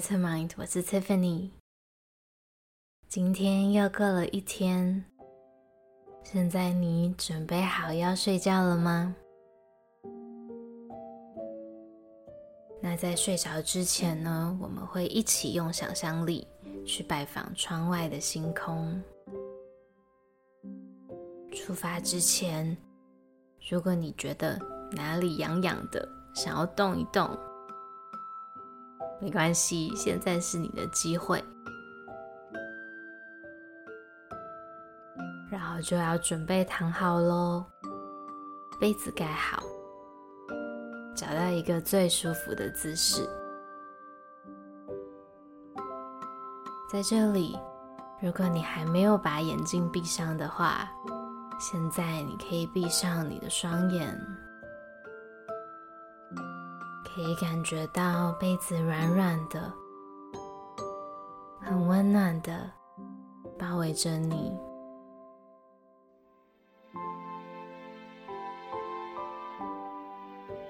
t e r Mind，我是 Tiffany。今天又过了一天，现在你准备好要睡觉了吗？那在睡着之前呢，我们会一起用想象力去拜访窗外的星空。出发之前，如果你觉得哪里痒痒的，想要动一动，没关系，现在是你的机会。然后就要准备躺好喽，被子盖好，找到一个最舒服的姿势。在这里，如果你还没有把眼睛闭上的话，现在你可以闭上你的双眼。可以感觉到被子软软的，很温暖的包围着你。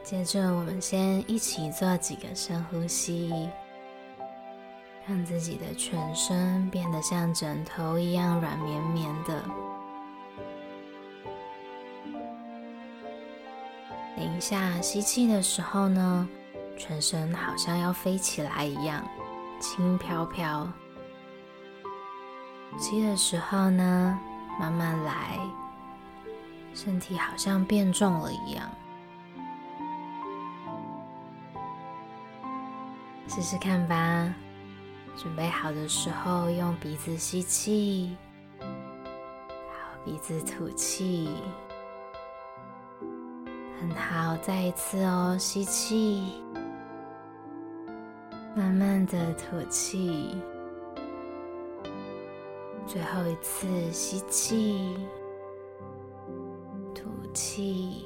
接着，我们先一起做几个深呼吸，让自己的全身变得像枕头一样软绵绵的。等一下，吸气的时候呢，全身好像要飞起来一样，轻飘飘。吸的时候呢，慢慢来，身体好像变重了一样。试试看吧。准备好的时候，用鼻子吸气，好，鼻子吐气。很好，再一次哦，吸气。慢慢的吐气，最后一次吸气，吐气，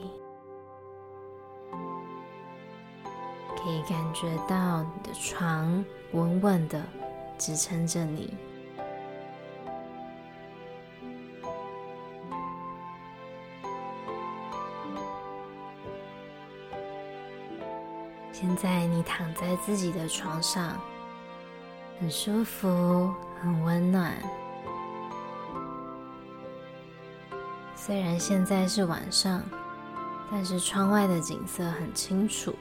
可以感觉到你的床稳稳的支撑着你。现在你躺在自己的床上，很舒服，很温暖。虽然现在是晚上，但是窗外的景色很清楚。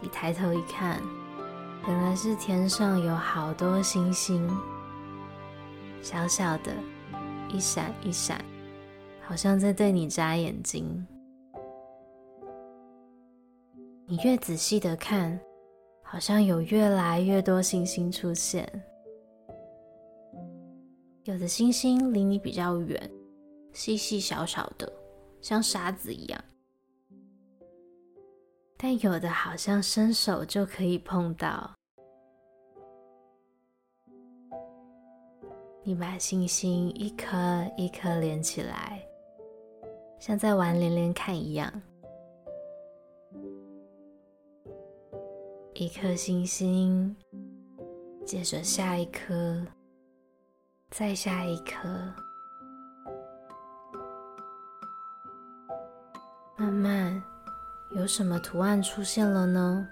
你抬头一看，原来是天上有好多星星，小小的，一闪一闪，好像在对你眨眼睛。你越仔细的看，好像有越来越多星星出现。有的星星离你比较远，细细小小的，像沙子一样；但有的好像伸手就可以碰到。你把星星一颗一颗连起来，像在玩连连看一样。一颗星星，接着下一颗，再下一颗，慢慢有什么图案出现了呢？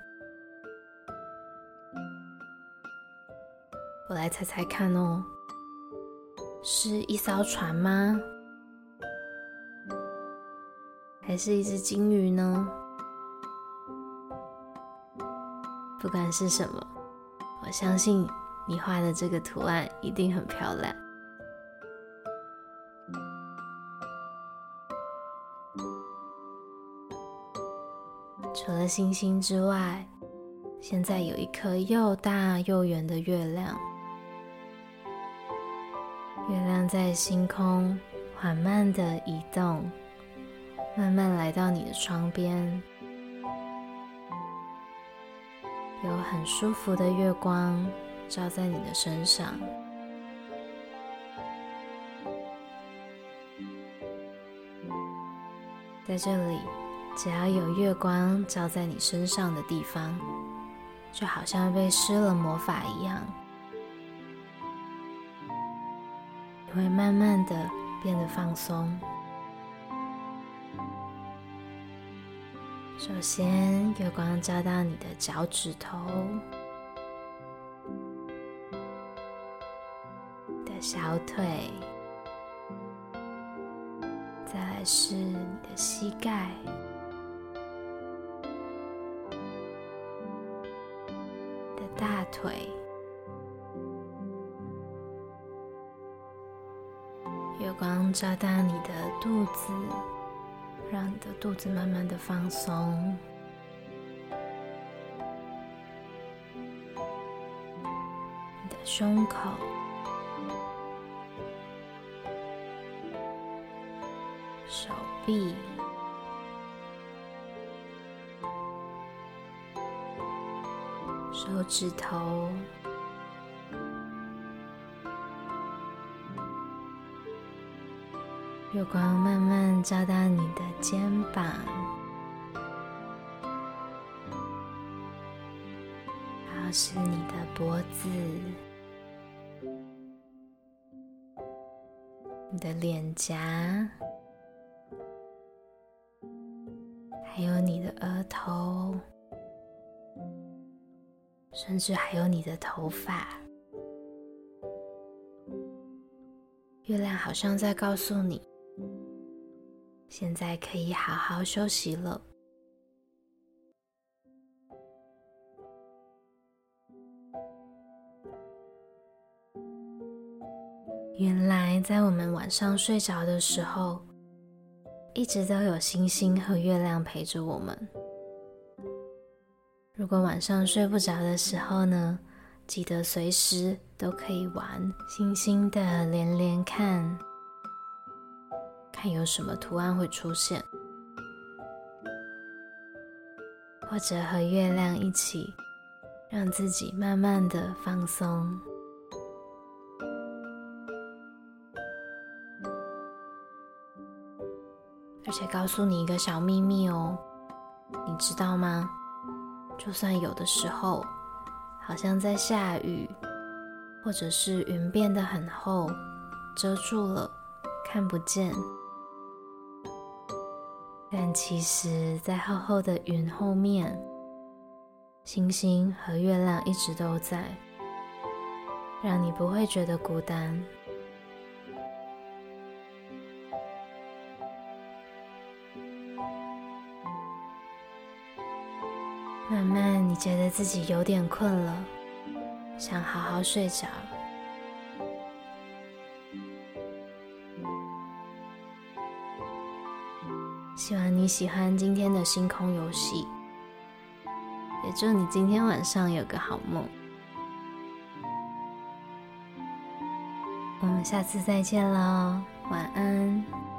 我来猜猜看哦，是一艘船吗？还是一只鲸鱼呢？不管是什么，我相信你画的这个图案一定很漂亮。除了星星之外，现在有一颗又大又圆的月亮。月亮在星空缓慢地移动，慢慢来到你的窗边。有很舒服的月光照在你的身上，在这里，只要有月光照在你身上的地方，就好像被施了魔法一样，你会慢慢的变得放松。首先，月光照到你的脚趾头，的小腿，再来是你的膝盖，的大腿，月光照到你的肚子。让你的肚子慢慢的放松。你的胸口、手臂。手指头，月光慢慢照到你的肩膀，然后是你的脖子、你的脸颊，还有你的额头。甚至还有你的头发，月亮好像在告诉你，现在可以好好休息了。原来，在我们晚上睡着的时候，一直都有星星和月亮陪着我们。如果晚上睡不着的时候呢，记得随时都可以玩星星的连连看，看有什么图案会出现，或者和月亮一起，让自己慢慢的放松。而且告诉你一个小秘密哦，你知道吗？就算有的时候好像在下雨，或者是云变得很厚，遮住了，看不见，但其实，在厚厚的云后面，星星和月亮一直都在，让你不会觉得孤单。慢慢，你觉得自己有点困了，想好好睡着。希望你喜欢今天的星空游戏，也祝你今天晚上有个好梦。我们下次再见喽，晚安。